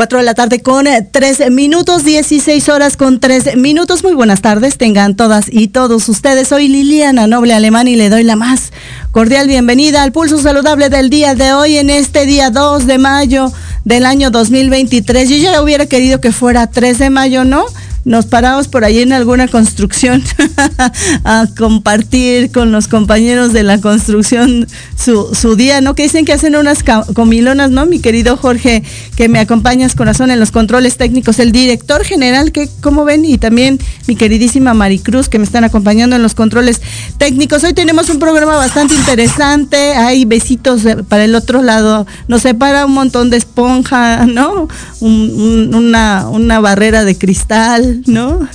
4 de la tarde con 3 eh, minutos, 16 horas con 3 minutos. Muy buenas tardes, tengan todas y todos ustedes. Soy Liliana Noble Alemán y le doy la más cordial bienvenida al pulso saludable del día de hoy en este día 2 de mayo del año 2023. Yo ya hubiera querido que fuera 3 de mayo, ¿no? Nos paramos por ahí en alguna construcción a compartir con los compañeros de la construcción su, día, ¿no? Que dicen que hacen unas comilonas, ¿no? Mi querido Jorge, que me acompañas corazón en los controles técnicos, el director general, que como ven, y también mi queridísima Maricruz, que me están acompañando en los controles técnicos. Hoy tenemos un programa bastante interesante, hay besitos para el otro lado, nos separa un montón de esponja, ¿no? una, una barrera de cristal ¿no?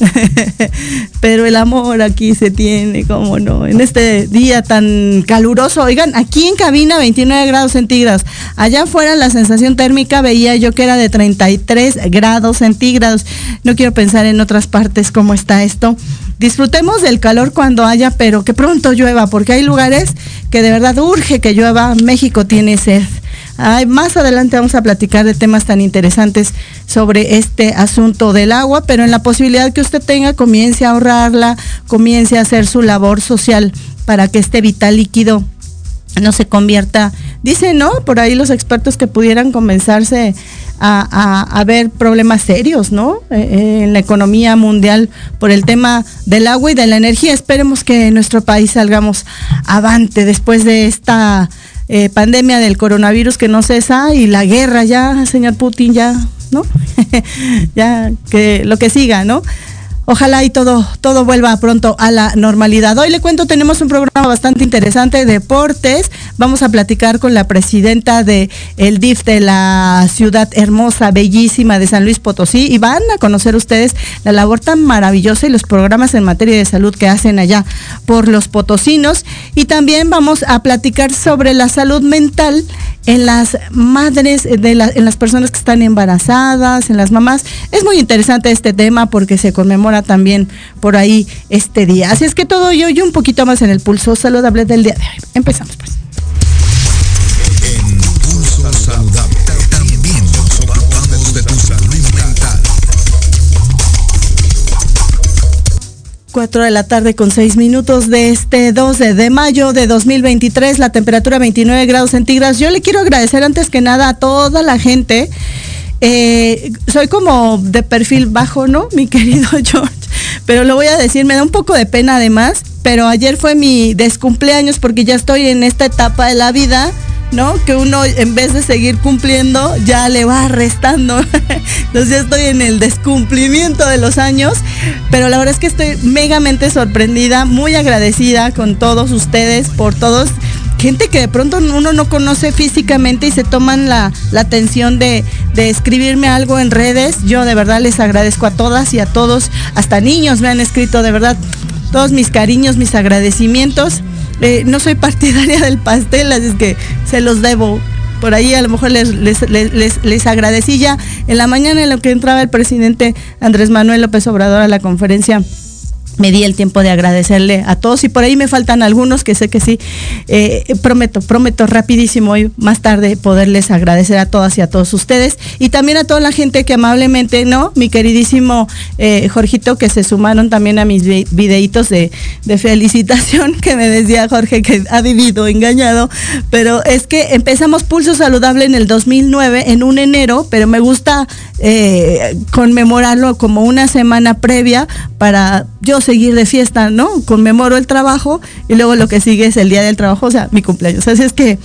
Pero el amor aquí se tiene, como no, en este día tan caluroso. Oigan, aquí en cabina 29 grados centígrados. Allá afuera la sensación térmica veía yo que era de 33 grados centígrados. No quiero pensar en otras partes cómo está esto. Disfrutemos del calor cuando haya, pero que pronto llueva, porque hay lugares que de verdad urge que llueva. México tiene sed más adelante vamos a platicar de temas tan interesantes sobre este asunto del agua, pero en la posibilidad que usted tenga, comience a ahorrarla, comience a hacer su labor social para que este vital líquido no se convierta, dicen, ¿no? Por ahí los expertos que pudieran comenzarse a, ver problemas serios, ¿no? Eh, eh, en la economía mundial por el tema del agua y de la energía. Esperemos que en nuestro país salgamos avante después de esta eh, pandemia del coronavirus que no cesa y la guerra ya, señor Putin, ya, ¿no? ya, que lo que siga, ¿no? Ojalá y todo, todo vuelva pronto a la normalidad. Hoy le cuento, tenemos un programa bastante interesante, deportes. Vamos a platicar con la presidenta de DIF de la ciudad hermosa, bellísima de San Luis Potosí y van a conocer ustedes la labor tan maravillosa y los programas en materia de salud que hacen allá por los potosinos. Y también vamos a platicar sobre la salud mental en las madres, de en las personas que están embarazadas, en las mamás. Es muy interesante este tema porque se conmemora también por ahí este día. Así es que todo yo y un poquito más en el pulso saludable del día de hoy. Empezamos pues. En Pulso Saludable 4 de la tarde con 6 minutos de este 12 de mayo de 2023, la temperatura 29 grados centígrados. Yo le quiero agradecer antes que nada a toda la gente eh, soy como de perfil bajo, ¿no? Mi querido George. Pero lo voy a decir, me da un poco de pena además, pero ayer fue mi descumpleaños porque ya estoy en esta etapa de la vida, ¿no? Que uno en vez de seguir cumpliendo ya le va restando. Entonces ya estoy en el descumplimiento de los años, pero la verdad es que estoy megamente sorprendida, muy agradecida con todos ustedes por todos gente que de pronto uno no conoce físicamente y se toman la, atención de, escribirme algo en redes. Yo de verdad les agradezco a todas y a todos, hasta niños me han escrito, de verdad, todos mis cariños, mis agradecimientos. Eh, no soy partidaria del pastel, así es que se los debo. Por ahí a lo mejor les, les, les, les agradecí ya en la mañana en lo que entraba el presidente Andrés Manuel López Obrador a la conferencia me di el tiempo de agradecerle a todos y por ahí me faltan algunos que sé que sí. Eh, prometo, prometo rapidísimo hoy más tarde poderles agradecer a todas y a todos ustedes y también a toda la gente que amablemente, ¿no? Mi queridísimo eh, Jorgito que se sumaron también a mis videitos de, de, felicitación que me decía Jorge que ha vivido engañado, pero es que empezamos Pulso Saludable en el 2009, en un enero, pero me gusta eh, conmemorarlo como una semana previa para yo seguir de fiesta, ¿no? Conmemoro el trabajo y luego lo que sigue es el día del trabajo, o sea, mi cumpleaños. Así es que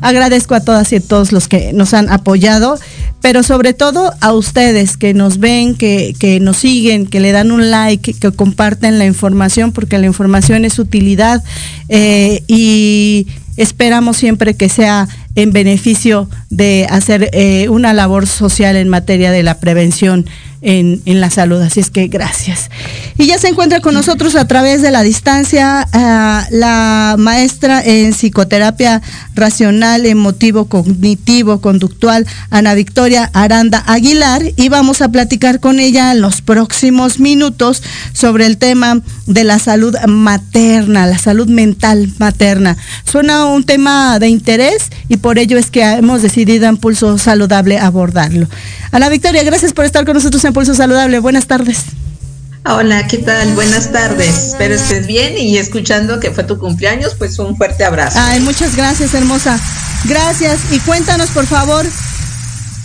agradezco a todas y a todos los que nos han apoyado, pero sobre todo a ustedes que nos ven, que, que nos siguen, que le dan un like, que, comparten la información, porque la información es utilidad eh, y esperamos siempre que sea en beneficio de hacer eh, una labor social en materia de la prevención en, la salud. Así es que gracias. Y ya se encuentra con nosotros a través de la distancia ah, la maestra en psicoterapia racional, emotivo, cognitivo, conductual, Ana Victoria Aranda Aguilar, y vamos a platicar con ella en los próximos minutos sobre el tema de la salud materna, la salud mental materna. Suena un tema de interés y por ello es que hemos decidido en Pulso Saludable abordarlo. Ana Victoria, gracias por estar con nosotros en Pulso Saludable. Buenas tardes. Hola, ¿qué tal? Buenas tardes. Espero estés bien y escuchando que fue tu cumpleaños, pues un fuerte abrazo. Ay, muchas gracias, hermosa. Gracias. Y cuéntanos, por favor,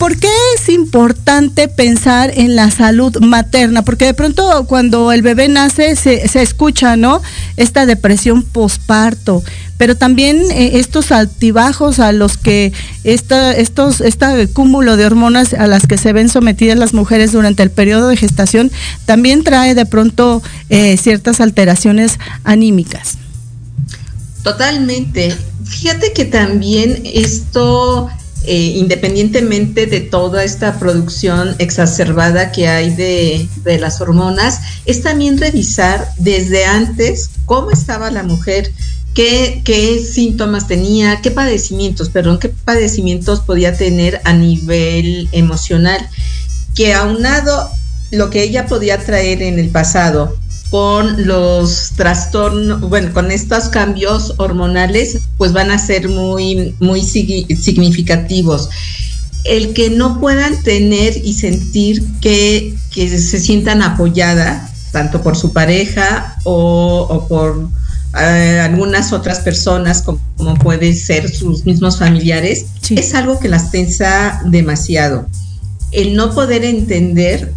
¿por qué es importante pensar en la salud materna? Porque de pronto cuando el bebé nace se, se escucha, ¿no? Esta depresión posparto, pero también eh, estos altibajos a los que esta, estos, este cúmulo de hormonas a las que se ven sometidas las mujeres durante el periodo de gestación también trae de pronto eh, ciertas alteraciones anímicas. Totalmente. Fíjate que también esto eh, independientemente de toda esta producción exacerbada que hay de, de, las hormonas, es también revisar desde antes cómo estaba la mujer, qué, síntomas tenía, qué padecimientos, perdón, qué padecimientos podía tener a nivel emocional, que aunado lo que ella podía traer en el pasado con los trastornos, bueno, con estos cambios hormonales, pues van a ser muy, muy significativos. El que no puedan tener y sentir que, se sientan apoyadas, tanto por su pareja o por algunas otras personas, como, pueden ser sus mismos familiares, es algo que las tensa demasiado. El no poder entender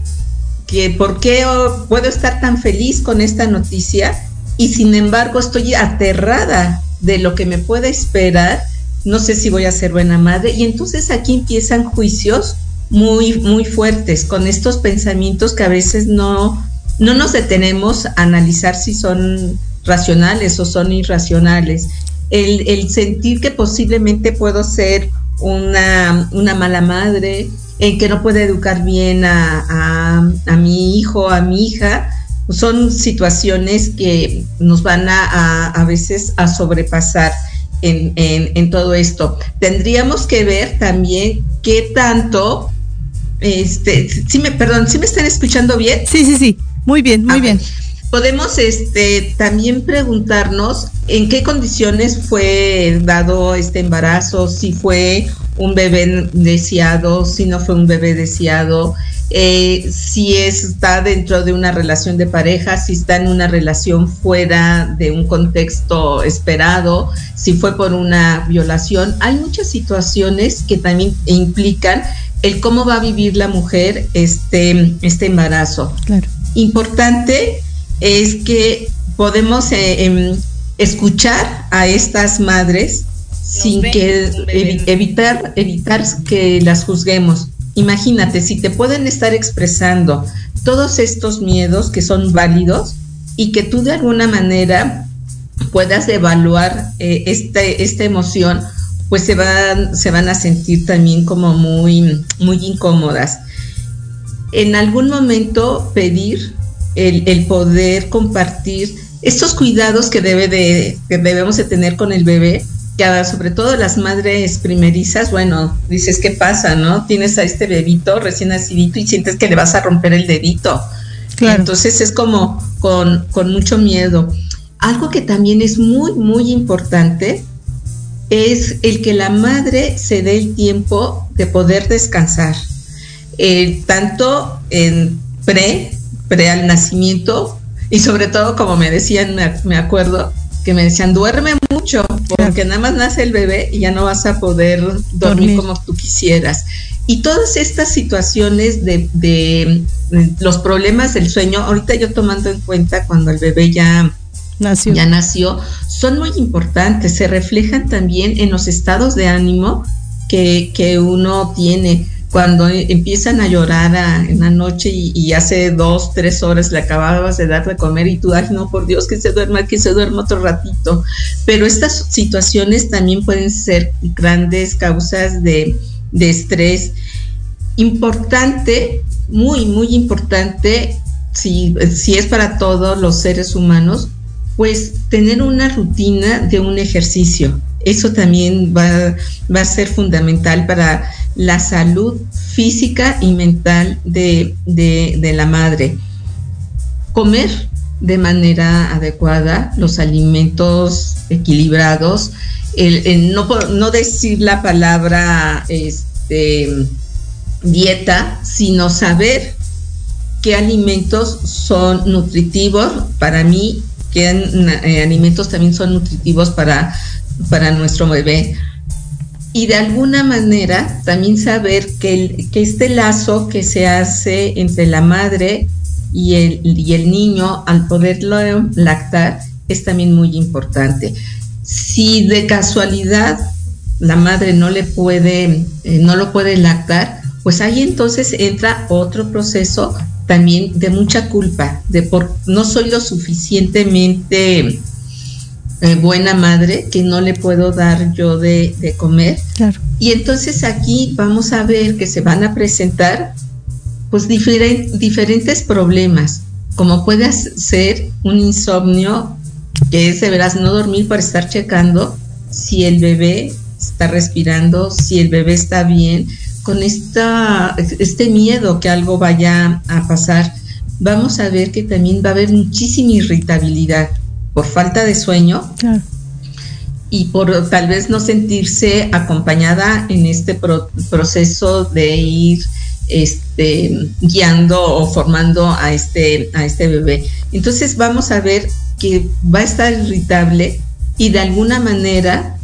por qué puedo estar tan feliz con esta noticia y sin embargo estoy aterrada de lo que me puede esperar, no sé si voy a ser buena madre y entonces aquí empiezan juicios muy muy fuertes con estos pensamientos que a veces no no nos detenemos a analizar si son racionales o son irracionales. El, sentir que posiblemente puedo ser una, mala madre, en que no puede educar bien a, mi hijo, a mi hija, son situaciones que nos van a, a, veces a sobrepasar en, en, todo esto. Tendríamos que ver también qué tanto, este, sí me, perdón, ¿sí me están escuchando bien? Sí, sí, sí, muy bien, muy bien podemos este, también preguntarnos en qué condiciones fue dado este embarazo, si fue un bebé deseado, si no fue un bebé deseado, eh, si está dentro de una relación de pareja, si está en una relación fuera de un contexto esperado, si fue por una violación. Hay muchas situaciones que también implican el cómo va a vivir la mujer este, este embarazo. Claro. Importante es que podemos eh, em, escuchar a estas madres sin que evitar evitar que las juzguemos. Imagínate si te pueden estar expresando todos estos miedos que son válidos y que tú de alguna manera puedas evaluar eh, este, esta emoción, pues se van, se van a sentir también como muy, muy incómodas. En algún momento pedir el, poder compartir estos cuidados que, debe de, que debemos de tener con el bebé, que sobre todo las madres primerizas, bueno, dices, ¿qué pasa, no? Tienes a este bebito recién nacidito y sientes que le vas a romper el dedito. Entonces es como con, con mucho miedo. Algo que también es muy, muy importante es el que la madre se dé el tiempo de poder descansar, eh, tanto en pre, pre al nacimiento y sobre todo, como me decían, me, acuerdo, que me decían, duerme mucho, porque nada más nace el bebé y ya no vas a poder dormir, como tú quisieras. Y todas estas situaciones de, de, los problemas del sueño, ahorita yo tomando en cuenta cuando el bebé ya nació. ya nació, son muy importantes, se reflejan también en los estados de ánimo que, que uno tiene cuando empiezan a llorar en la noche y, hace dos, tres horas le acababas de dar de comer y tú, ay, no, por Dios, que se duerma, que se duerma otro ratito. Pero estas situaciones también pueden ser grandes causas de, de estrés. Importante, muy, muy importante, si, si es para todos los seres humanos, pues tener una rutina de un ejercicio. Eso también va, a ser fundamental para la salud física y mental de, la madre. Comer de manera adecuada los alimentos equilibrados, no, decir la palabra este, dieta, sino saber qué alimentos son nutritivos para mí qué eh, alimentos también son nutritivos para, para nuestro bebé. Y de alguna manera también saber que, que este lazo que se hace entre la madre y el, y el niño al poderlo lactar es también muy importante. Si de casualidad la madre no le puede, eh, no lo puede lactar, pues ahí entonces entra otro proceso también de mucha culpa, de por no soy lo suficientemente eh, buena madre que no le puedo dar yo de, comer. Y entonces aquí vamos a ver que se van a presentar pues diferentes problemas, como puede ser un insomnio, que es de veras no dormir para estar checando si el bebé está respirando, si el bebé está bien, con esta, este miedo que algo vaya a pasar, vamos a ver que también va a haber muchísima irritabilidad por falta de sueño y por tal vez no sentirse acompañada en este proceso de ir este, guiando o formando a este, a este bebé. Entonces vamos a ver que va a estar irritable y de alguna manera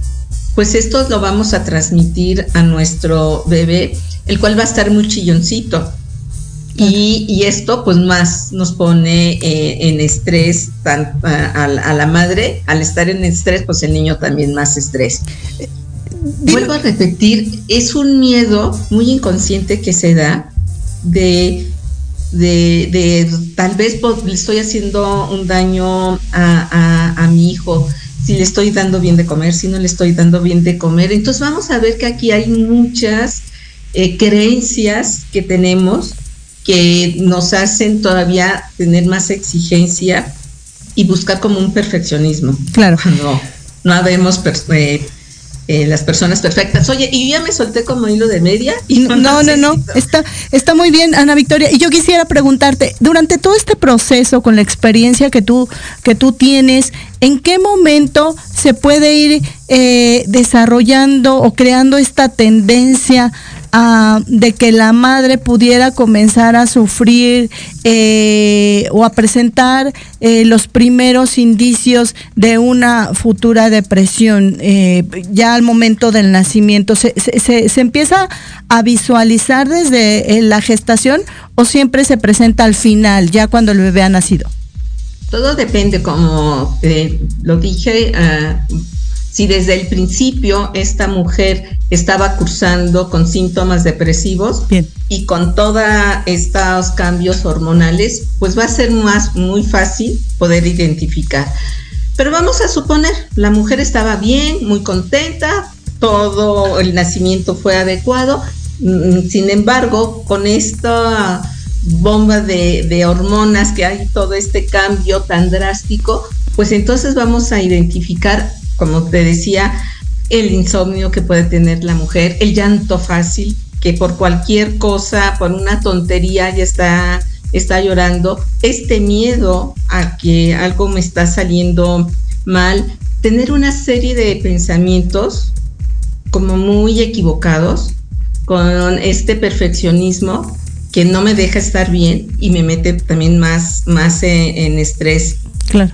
pues esto lo vamos a transmitir a nuestro bebé, el cual va a estar muy chilloncito. Y, esto pues más nos pone eh, en estrés a, la madre, al estar en estrés pues el niño también más estrés. Vuelvo a repetir, es un miedo muy inconsciente que se da de, de, tal vez pues, le estoy haciendo un daño a, a mi hijo, si le estoy dando bien de comer, si no le estoy dando bien de comer. Entonces vamos a ver que aquí hay muchas eh, creencias que tenemos que nos hacen todavía tener más exigencia y buscar como un perfeccionismo. Claro. No, no habemos eh, eh, las personas perfectas. Oye, y ya me solté como hilo de media. Y no, no, no, Está, está muy bien, Ana Victoria. Y yo quisiera preguntarte, durante todo este proceso, con la experiencia que tú, que tú tienes, ¿en qué momento se puede ir eh, desarrollando o creando esta tendencia de que la madre pudiera comenzar a sufrir eh, o a presentar eh, los primeros indicios de una futura depresión eh, ya al momento del nacimiento. ¿Se, se, se, empieza a visualizar desde la gestación o siempre se presenta al final, ya cuando el bebé ha nacido? Todo depende, como lo dije. Uh, si desde el principio esta mujer estaba cursando con síntomas depresivos y con todos estos cambios hormonales, pues va a ser más muy fácil poder identificar. Pero vamos a suponer, la mujer estaba bien, muy contenta, todo el nacimiento fue adecuado, mm, sin embargo, con esta bomba de, de hormonas que hay todo este cambio tan drástico, pues entonces vamos a identificar como te decía, el insomnio que puede tener la mujer, el llanto fácil, que por cualquier cosa, por una tontería ya está está llorando, este miedo a que algo me está saliendo mal, tener una serie de pensamientos como muy equivocados con este perfeccionismo que no me deja estar bien y me mete también más, más en, estrés. Claro.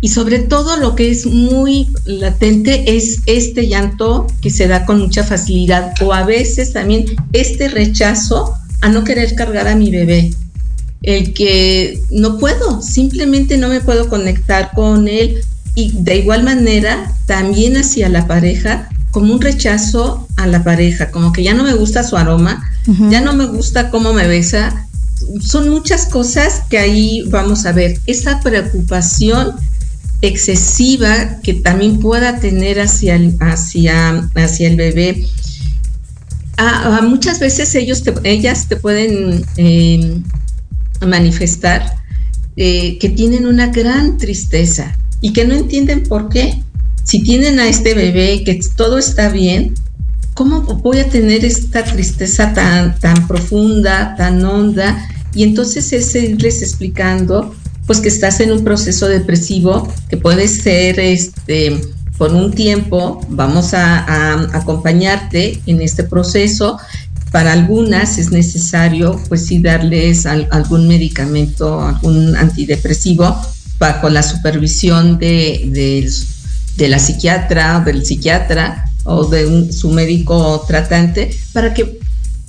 Y sobre todo lo que es muy latente es este llanto que se da con mucha facilidad o a veces también este rechazo a no querer cargar a mi bebé. El que no puedo, simplemente no me puedo conectar con él y de igual manera también hacia la pareja como un rechazo a la pareja, como que ya no me gusta su aroma, ya no me gusta cómo me besa. Son muchas cosas que ahí vamos a ver. Esa preocupación excesiva que también pueda tener hacia el, hacia, hacia el bebé. A, muchas veces ellos ellas te pueden eh, manifestar eh, que tienen una gran tristeza y que no entienden por qué. Si tienen a este bebé, que todo está bien, ¿cómo voy a tener esta tristeza tan, tan profunda, tan honda? Y entonces es irles explicando pues que estás en un proceso depresivo que puede ser este por un tiempo, vamos a, acompañarte en este proceso. Para algunas es necesario, pues sí, darles algún medicamento, algún antidepresivo bajo la supervisión de, de, la psiquiatra, del psiquiatra o de su médico tratante para que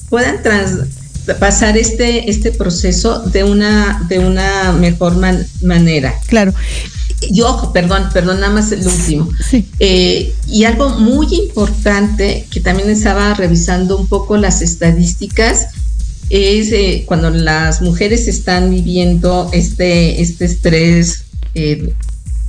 puedan trans, pasar este, este proceso de una, de una mejor manera. Claro. Y ojo, perdón, perdón, nada más el último. Eh, y algo muy importante que también estaba revisando un poco las estadísticas es eh, cuando las mujeres están viviendo este, este estrés, eh,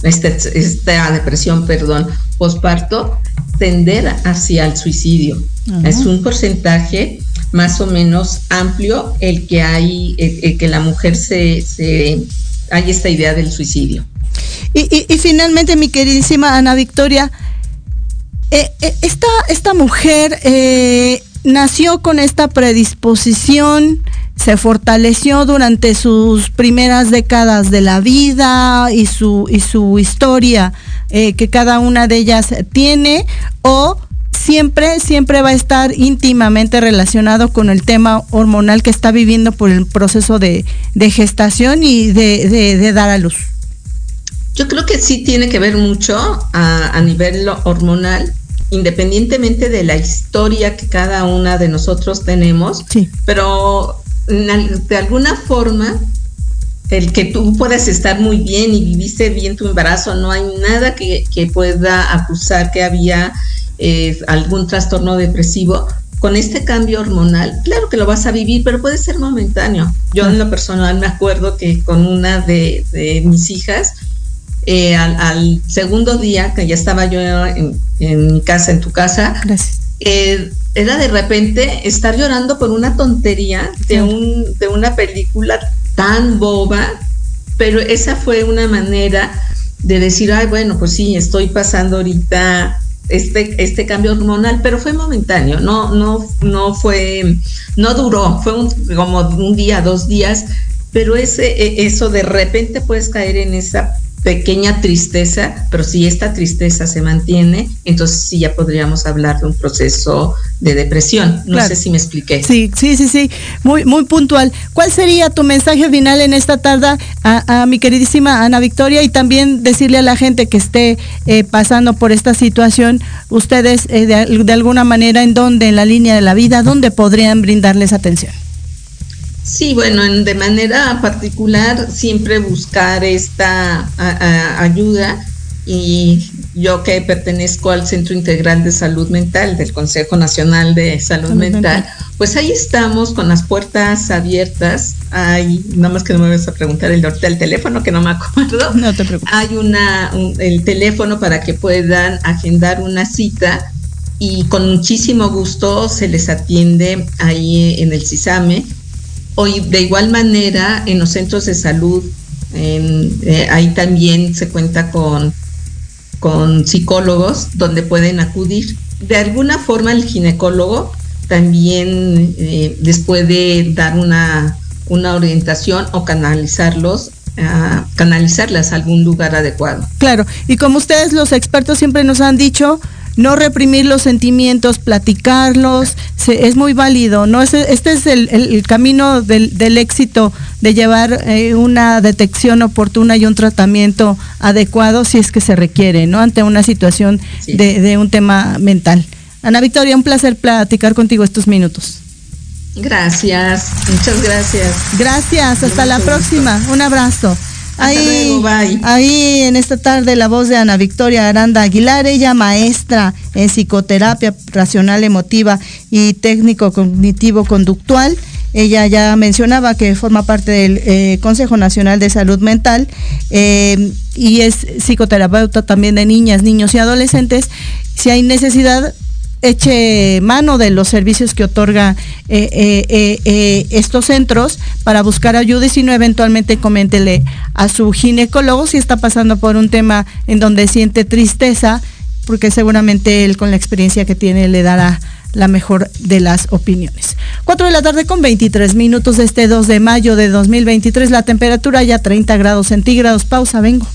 este, esta depresión, perdón, posparto, tender hacia el suicidio. Es un porcentaje más o menos amplio el que hay, el, que la mujer se, se, hay esta idea del suicidio. Y, finalmente, mi queridísima Ana Victoria, eh, eh, esta, esta mujer eh, nació con esta predisposición, se fortaleció durante sus primeras décadas de la vida y su, y su historia que cada una de ellas tiene, o siempre, siempre va a estar íntimamente relacionado con el tema hormonal que está viviendo por el proceso de, gestación y de, dar a luz. Yo creo que sí tiene que ver mucho a, nivel hormonal, independientemente de la historia que cada una de nosotros tenemos, sí. pero de alguna forma el que tú puedas estar muy bien y viviste bien tu embarazo, no hay nada que, que pueda acusar que había eh, algún trastorno depresivo, con este cambio hormonal, claro que lo vas a vivir, pero puede ser momentáneo. Yo en lo personal me acuerdo que con una de, mis hijas, eh, al, segundo día, que ya estaba yo en, mi casa, en tu casa, eh, era de repente estar llorando por una tontería de, un, de una película tan boba, pero esa fue una manera de decir, ay, bueno, pues sí, estoy pasando ahorita este, este cambio hormonal, pero fue momentáneo, no, no, no fue, no duró, fue como un día, dos días, pero ese, e, eso de repente puedes caer en esa pequeña tristeza, pero si esta tristeza se mantiene, entonces sí ya podríamos hablar de un proceso de depresión. No sé si me expliqué. Sí, sí, sí, sí, muy, muy puntual. ¿Cuál sería tu mensaje final en esta tarde a, mi queridísima Ana Victoria y también decirle a la gente que esté eh, pasando por esta situación, ustedes eh, de, de alguna manera en dónde, en la línea de la vida, dónde podrían brindarles atención? Sí, bueno, de manera particular siempre buscar esta ayuda y yo que pertenezco al Centro Integral de Salud Mental del Consejo Nacional de Salud, Mental, pues ahí estamos con las puertas abiertas. Hay, nada más que no me vas a preguntar el, el teléfono, que no me acuerdo. No te preocupes. Hay una, el teléfono para que puedan agendar una cita y con muchísimo gusto se les atiende ahí en el CISAME Hoy, de igual manera, en los centros de salud, eh, ahí también se cuenta con, con psicólogos donde pueden acudir. De alguna forma, el ginecólogo también eh, les puede dar una, una orientación o canalizarlos a canalizarlas a algún lugar adecuado. Claro, y como ustedes los expertos siempre nos han dicho, no reprimir los sentimientos, platicarlos, es muy válido, ¿no? Este, es el, camino del, éxito de llevar eh, una detección oportuna y un tratamiento adecuado si es que se requiere, ¿no? Ante una situación de, de un tema mental. Ana Victoria, un placer platicar contigo estos minutos. Gracias, muchas gracias. Gracias, hasta la próxima. Un abrazo. Ahí, ahí en esta tarde la voz de Ana Victoria Aranda Aguilar, ella maestra en psicoterapia racional emotiva y técnico cognitivo conductual. Ella ya mencionaba que forma parte del eh, Consejo Nacional de Salud Mental eh, y es psicoterapeuta también de niñas, niños y adolescentes. Si hay necesidad, eche mano de los servicios que otorga eh, eh, eh, estos centros para buscar ayuda y si no eventualmente coméntele a su ginecólogo si está pasando por un tema en donde siente tristeza porque seguramente él con la experiencia que tiene le dará la mejor de las opiniones. 4 de la tarde con 23 minutos este 2 de mayo de 2023, la temperatura ya 30 grados centígrados. Pausa, vengo.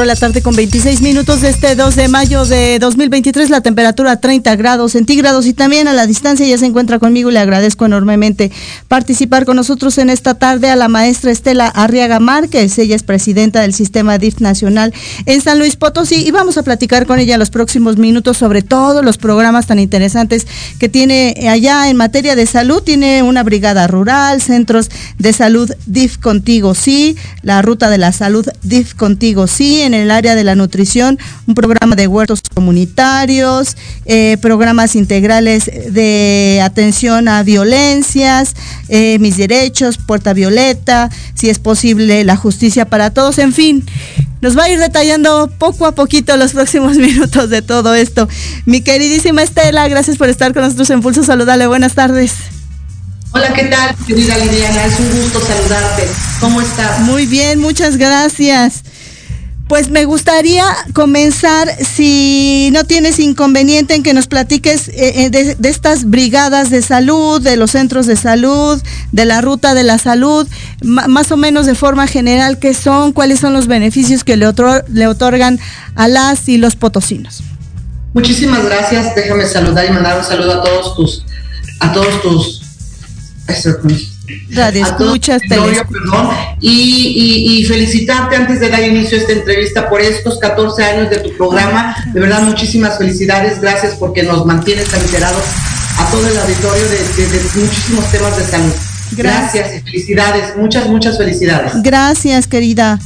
De la tarde con 26 minutos de este 2 de mayo de 2023, la temperatura 30 grados centígrados y también a la distancia ya se encuentra conmigo y le agradezco enormemente participar con nosotros en esta tarde a la maestra Estela Arriaga Márquez, ella es presidenta del Sistema DIF Nacional en San Luis Potosí y vamos a platicar con ella los próximos minutos sobre todos los programas tan interesantes que tiene allá en materia de salud, tiene una brigada rural, centros de salud DIF Contigo, sí, la ruta de la salud DIF Contigo, sí, en el área de la nutrición, un programa de huertos comunitarios, eh, programas integrales de atención a violencias, eh, mis derechos, Puerta Violeta, si es posible la justicia para todos, en fin. Nos va a ir detallando poco a poquito los próximos minutos de todo esto. Mi queridísima Estela, gracias por estar con nosotros en Pulso Saludable. Buenas tardes. Hola, ¿qué tal, querida Liliana? Es un gusto saludarte. ¿Cómo estás? Muy bien, muchas gracias. Pues me gustaría comenzar, si no tienes inconveniente, en que nos platiques eh, eh, de, estas brigadas de salud, de los centros de salud, de la ruta de la salud, más o menos de forma general, qué son, cuáles son los beneficios que le, le otorgan a las y los potosinos. Muchísimas gracias. Déjame saludar y mandar un saludo a todos tus, a todos tus Radio escuchas, perdón, y, y, felicitarte antes de dar inicio a esta entrevista por estos 14 años de tu programa. De verdad, muchísimas felicidades. Gracias porque nos mantienes enterados a todo el auditorio de, muchísimos temas de salud. Gracias. y felicidades. Muchas, muchas felicidades. Gracias, querida.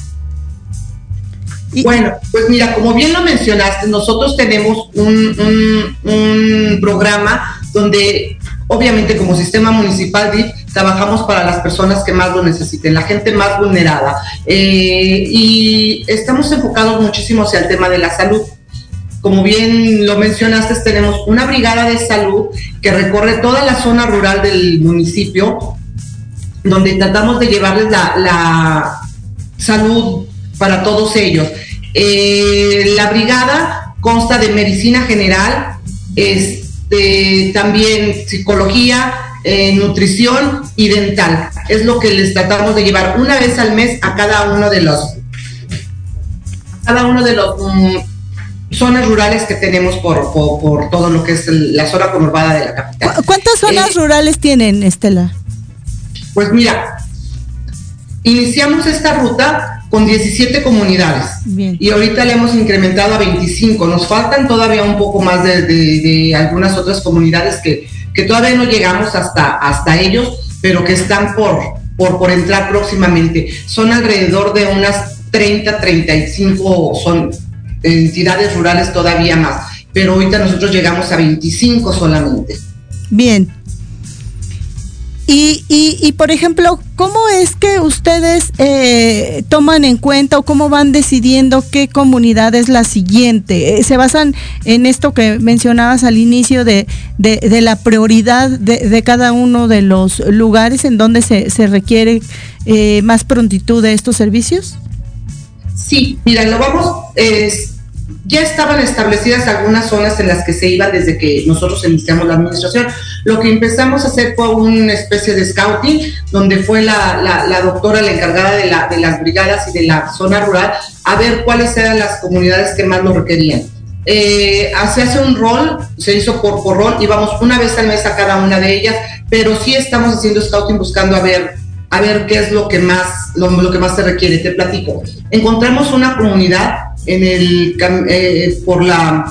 Bueno, pues mira, como bien lo mencionaste, nosotros tenemos un, un programa donde obviamente como sistema municipal trabajamos para las personas que más lo necesiten, la gente más vulnerada. Eh, y estamos enfocados muchísimo hacia el tema de la salud. Como bien lo mencionaste, tenemos una brigada de salud que recorre toda la zona rural del municipio, donde tratamos de llevarles la, salud para todos ellos. Eh, la brigada consta de medicina general, este, también psicología, eh, nutrición y dental. Es lo que les tratamos de llevar una vez al mes a cada uno de los cada uno de los mm, zonas rurales que tenemos por, por, todo lo que es la zona conurbada de la capital. ¿Cuántas zonas eh, rurales tienen, Estela? Pues mira, iniciamos esta ruta con 17 comunidades y ahorita le hemos incrementado a 25. Nos faltan todavía un poco más de algunas otras comunidades que, que todavía no llegamos hasta, hasta ellos, pero que están por, por, por entrar próximamente. Son alrededor de unas 30, 35, son entidades rurales todavía más, pero ahorita nosotros llegamos a 25 solamente. Bien, y, y, y, por ejemplo, ¿cómo es que ustedes eh, toman en cuenta o cómo van decidiendo qué comunidad es la siguiente? Eh, ¿Se basan en esto que mencionabas al inicio de, de, la prioridad de, de, cada uno de los lugares en donde se, se requiere eh, más prontitud de estos servicios? Sí, mira, lo vamos, ya estaban establecidas algunas zonas en las que se iban desde que nosotros iniciamos la administración. Lo que empezamos a hacer fue una especie de scouting, donde fue la, doctora la encargada de, la, de las brigadas y de la zona rural a ver cuáles eran las comunidades que más lo requerían. Eh, se hace un rol, se hizo por, por rol, y vamos una vez al mes a cada una de ellas, pero sí estamos haciendo scouting buscando a ver a ver qué es lo que más lo, lo que más se requiere. Te platico. Encontramos una comunidad en el, eh, por la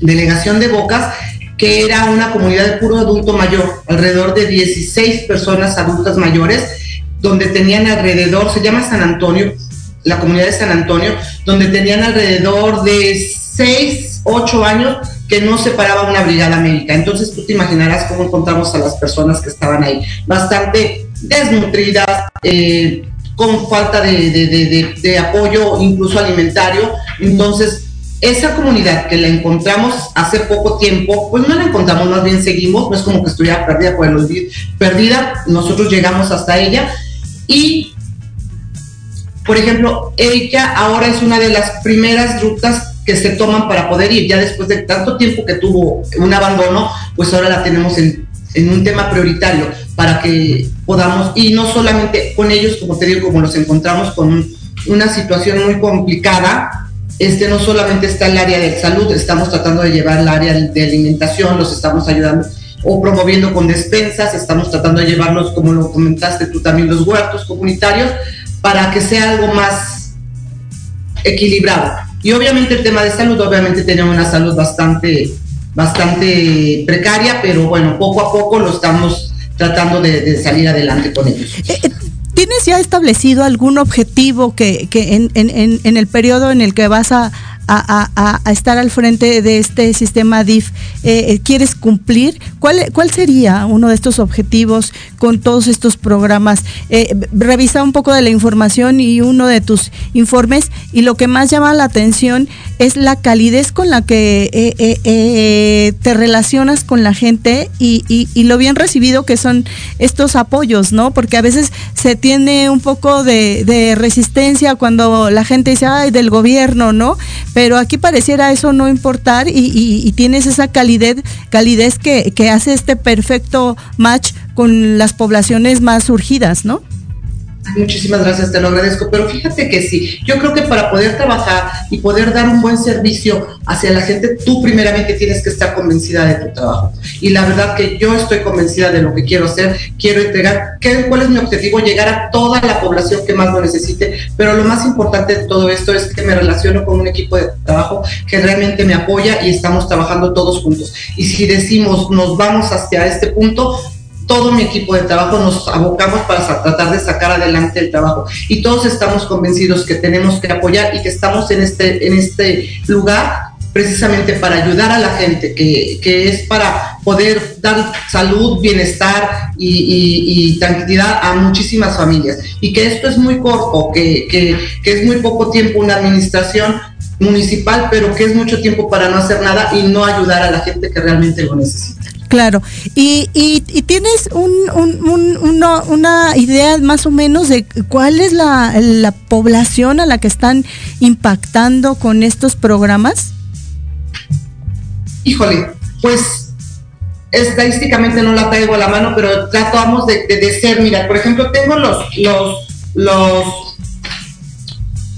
delegación de Bocas, que era una comunidad de puro adulto mayor, alrededor de 16 personas adultas mayores, donde tenían alrededor, se llama San Antonio, la comunidad de San Antonio, donde tenían alrededor de 6, 8 años que no se paraba una brigada médica. Entonces tú te imaginarás cómo encontramos a las personas que estaban ahí, bastante desnutridas, eh, con falta de, apoyo incluso alimentario. Entonces, esa comunidad que la encontramos hace poco tiempo, pues no la encontramos, más bien seguimos, no es como que estuviera perdida por el perdida, nosotros llegamos hasta ella. Y, por ejemplo, ella ahora es una de las primeras rutas que se toman para poder ir, ya después de tanto tiempo que tuvo un abandono, pues ahora la tenemos en, en un tema prioritario para que podamos, y no solamente con ellos, como te digo, como los encontramos con una situación muy complicada, este no solamente está el área de salud, estamos tratando de llevar el área de, alimentación, los estamos ayudando o promoviendo con despensas, estamos tratando de llevarlos, como lo comentaste tú también, los huertos comunitarios, para que sea algo más equilibrado. Y obviamente el tema de salud, obviamente tenemos una salud bastante, bastante precaria, pero bueno, poco a poco lo estamos tratando de, salir adelante con ellos. Eh, eh, ¿Tienes ya establecido algún objetivo que, en, el periodo en el que vas a, estar al frente de este sistema DIF eh, quieres cumplir? ¿Cuál, ¿Cuál sería uno de estos objetivos con todos estos programas? revisa un poco de la información y uno de tus informes y lo que más llama la atención es la calidez con la que eh, eh, eh, te relacionas con la gente y, y, lo bien recibido que son estos apoyos, ¿no? Porque a veces se tiene un poco de, de resistencia cuando la gente dice, ay, del gobierno, ¿no? Pero aquí pareciera eso no importar y, y tienes esa calidez, calidez que, que hace este perfecto match con las poblaciones más surgidas, ¿no? Muchísimas gracias, te lo agradezco. Pero fíjate que sí, yo creo que para poder trabajar y poder dar un buen servicio hacia la gente, tú primeramente tienes que estar convencida de tu trabajo. Y la verdad que yo estoy convencida de lo que quiero hacer, quiero entregar, ¿qué, ¿cuál es mi objetivo? Llegar a toda la población que más lo necesite. Pero lo más importante de todo esto es que me relaciono con un equipo de trabajo que realmente me apoya y estamos trabajando todos juntos. Y si decimos nos vamos hacia este punto, todo mi equipo de trabajo nos abocamos para tratar de sacar adelante el trabajo y todos estamos convencidos que tenemos que apoyar y que estamos en este, en este lugar precisamente para ayudar a la gente, que, que es para poder dar salud, bienestar y, tranquilidad a muchísimas familias. Y que esto es muy corto, que, que, que es muy poco tiempo una administración municipal, pero que es mucho tiempo para no hacer nada y no ayudar a la gente que realmente lo necesita. Claro, y, y, tienes un, una idea más o menos de cuál es la, la, población a la que están impactando con estos programas. Híjole, pues estadísticamente no la traigo a la mano, pero tratamos de, de, ser, mira, por ejemplo, tengo los, los, los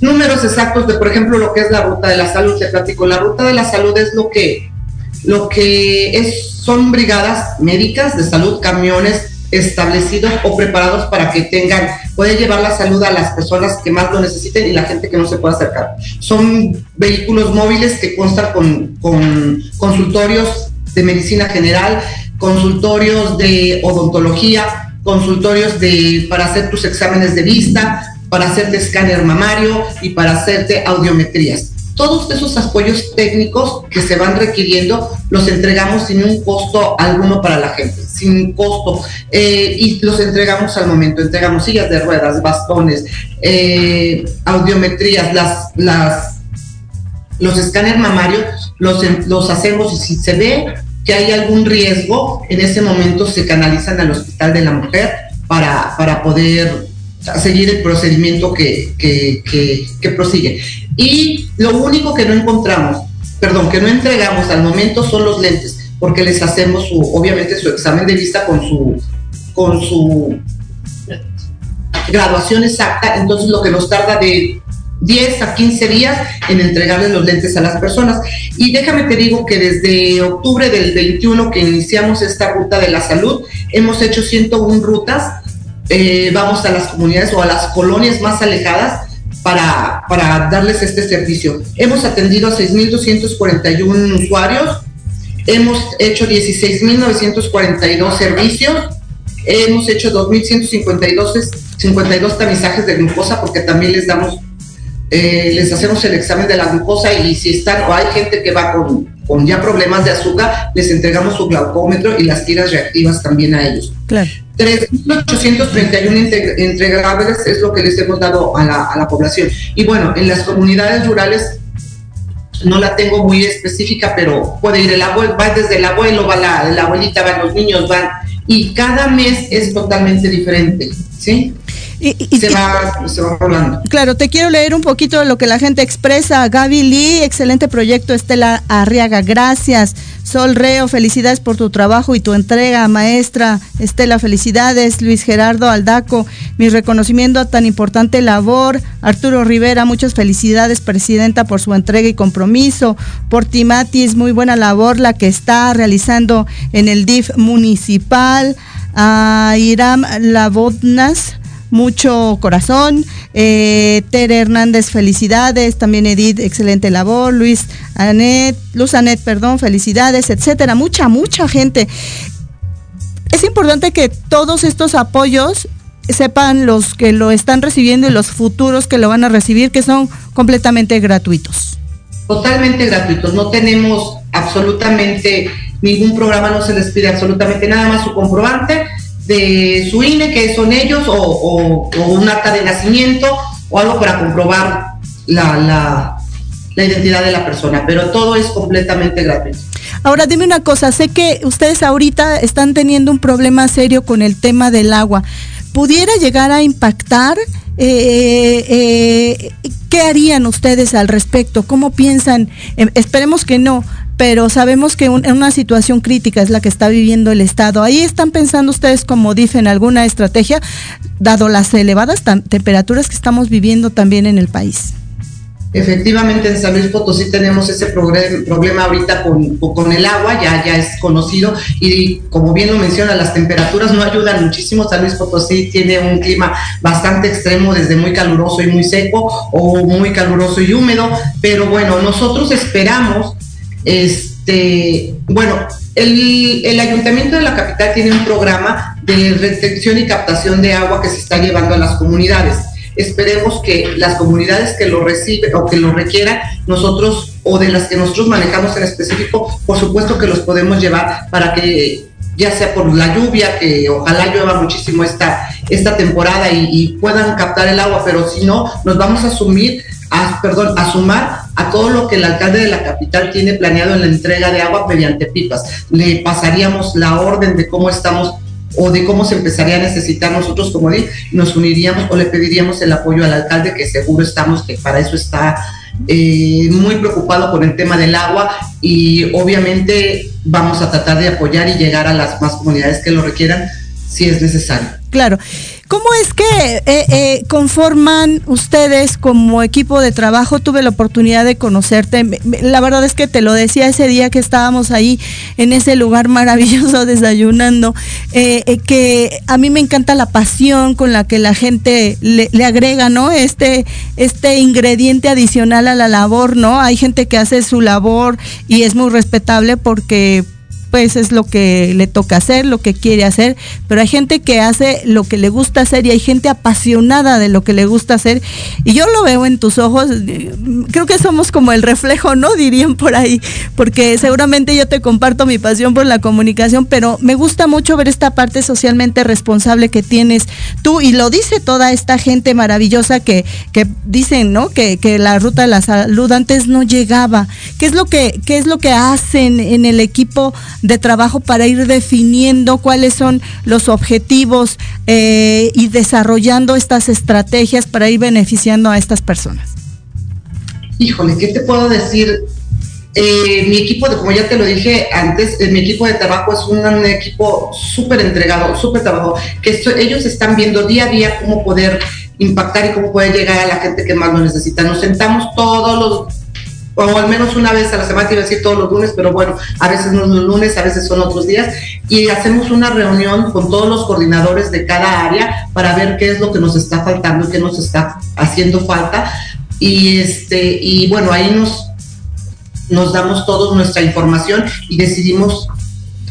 números exactos de, por ejemplo, lo que es la ruta de la salud, te platico, la ruta de la salud es lo que, lo que es son brigadas médicas de salud, camiones establecidos o preparados para que tengan, pueden llevar la salud a las personas que más lo necesiten y la gente que no se pueda acercar. Son vehículos móviles que constan con, con consultorios de medicina general, consultorios de odontología, consultorios de, para hacer tus exámenes de vista, para hacerte escáner mamario y para hacerte audiometrías todos esos apoyos técnicos que se van requiriendo los entregamos sin un costo alguno para la gente, sin costo, eh, y los entregamos al momento. Entregamos sillas de ruedas, bastones, eh, audiometrías, las, las, los escáneres mamarios los, los hacemos y si se ve que hay algún riesgo, en ese momento se canalizan al Hospital de la Mujer para, para poder seguir el procedimiento que, que, que prosigue. Y lo único que no encontramos, perdón, que no entregamos al momento son los lentes, porque les hacemos su, obviamente su examen de vista con su, con su graduación exacta, entonces lo que nos tarda de 10 a 15 días en entregarles los lentes a las personas. Y déjame te digo que desde octubre del 21 que iniciamos esta ruta de la salud, hemos hecho 101 rutas, eh, vamos a las comunidades o a las colonias más alejadas para, para darles este servicio. Hemos atendido a 6.241 usuarios, hemos hecho 16.942 servicios, hemos hecho 2.152 52 tamizajes de glucosa porque también les damos, eh, les hacemos el examen de la glucosa y si están o hay gente que va con, con ya problemas de azúcar, les entregamos su glaucómetro y las tiras reactivas también a ellos. Claro. 3.831 entregables es lo que les hemos dado a la, a la población. Y bueno, en las comunidades rurales no la tengo muy específica, pero puede ir el abuelo, va desde el abuelo, va la, la abuelita, van los niños, van, y cada mes es totalmente diferente, ¿sí? Y, se, va, se va hablando. Claro, te quiero leer un poquito de lo que la gente expresa. Gaby Lee, excelente proyecto. Estela Arriaga, gracias. Sol Reo, felicidades por tu trabajo y tu entrega, maestra. Estela, felicidades. Luis Gerardo Aldaco, mi reconocimiento a tan importante labor. Arturo Rivera, muchas felicidades, presidenta, por su entrega y compromiso. Por Timatis, muy buena labor la que está realizando en el DIF municipal. A Iram Labodnas mucho corazón. Eh, Tere Hernández, felicidades. También Edith, excelente labor. Luis Anet, Luz Anet, perdón, felicidades, etcétera. Mucha, mucha gente. Es importante que todos estos apoyos sepan los que lo están recibiendo y los futuros que lo van a recibir, que son completamente gratuitos. Totalmente gratuitos. No tenemos absolutamente ningún programa, no se les pide absolutamente nada más su comprobante de su INE, que son ellos, o, un acta de nacimiento, o algo para comprobar la, la identidad de la persona, pero todo es completamente gratuito. Ahora dime una cosa, sé que ustedes ahorita están teniendo un problema serio con el tema del agua. ¿Pudiera llegar a impactar? Eh, eh, ¿Qué harían ustedes al respecto? ¿Cómo piensan? Eh, esperemos que no, pero sabemos que en una situación crítica es la que está viviendo el Estado. ¿Ahí están pensando ustedes, como dicen, alguna estrategia, dado las elevadas temperaturas que estamos viviendo también en el país? Efectivamente, en San Luis Potosí tenemos ese problema ahorita con, el agua, ya es conocido y como bien lo menciona, las temperaturas no ayudan muchísimo. San Luis Potosí tiene un clima bastante extremo, desde muy caluroso y muy seco o muy caluroso y húmedo, pero bueno, nosotros esperamos, este, bueno, el, el, ayuntamiento de la capital tiene un programa de restricción y captación de agua que se está llevando a las comunidades. Esperemos que las comunidades que lo reciben o que lo requieran, nosotros o de las que nosotros manejamos en específico, por supuesto que los podemos llevar para que ya sea por la lluvia, que ojalá llueva muchísimo esta, esta temporada y, puedan captar el agua, pero si no, nos vamos a asumir, a, perdón, a sumar a todo lo que el alcalde de la capital tiene planeado en la entrega de agua mediante pipas. Le pasaríamos la orden de cómo estamos o de cómo se empezaría a necesitar nosotros como DIF, nos uniríamos o le pediríamos el apoyo al alcalde, que seguro estamos que para eso está eh, muy preocupado con el tema del agua y obviamente vamos a tratar de apoyar y llegar a las más comunidades que lo requieran si es necesario. Claro. ¿Cómo es que eh, eh, conforman ustedes como equipo de trabajo? Tuve la oportunidad de conocerte. La verdad es que te lo decía ese día que estábamos ahí en ese lugar maravilloso desayunando, eh, que a mí me encanta la pasión con la que la gente le, le, agrega, ¿no? Este, este ingrediente adicional a la labor, ¿no? Hay gente que hace su labor y es muy respetable porque pues es lo que le toca hacer, lo que quiere hacer, pero hay gente que hace lo que le gusta hacer y hay gente apasionada de lo que le gusta hacer y yo lo veo en tus ojos, creo que somos como el reflejo, ¿no? Dirían por ahí, porque seguramente yo te comparto mi pasión por la comunicación, pero me gusta mucho ver esta parte socialmente responsable que tienes tú y lo dice toda esta gente maravillosa que, que dicen, ¿no? Que, que la ruta de la salud antes no llegaba. ¿Qué es lo que, qué es lo que hacen en el equipo? De trabajo para ir definiendo cuáles son los objetivos eh, y desarrollando estas estrategias para ir beneficiando a estas personas? Híjole, ¿qué te puedo decir? Eh, mi equipo, de, como ya te lo dije antes, eh, mi equipo de trabajo es un, equipo súper entregado, súper trabajo, que ellos están viendo día a día cómo poder impactar y cómo poder llegar a la gente que más lo necesita. Nos sentamos todos los o al menos una vez a la semana, iba a decir todos los lunes, pero bueno, a veces no es los lunes, a veces son otros días, y hacemos una reunión con todos los coordinadores de cada área para ver qué es lo que nos está faltando, qué nos está haciendo falta, y este, y bueno, ahí nos, nos damos todos nuestra información y decidimos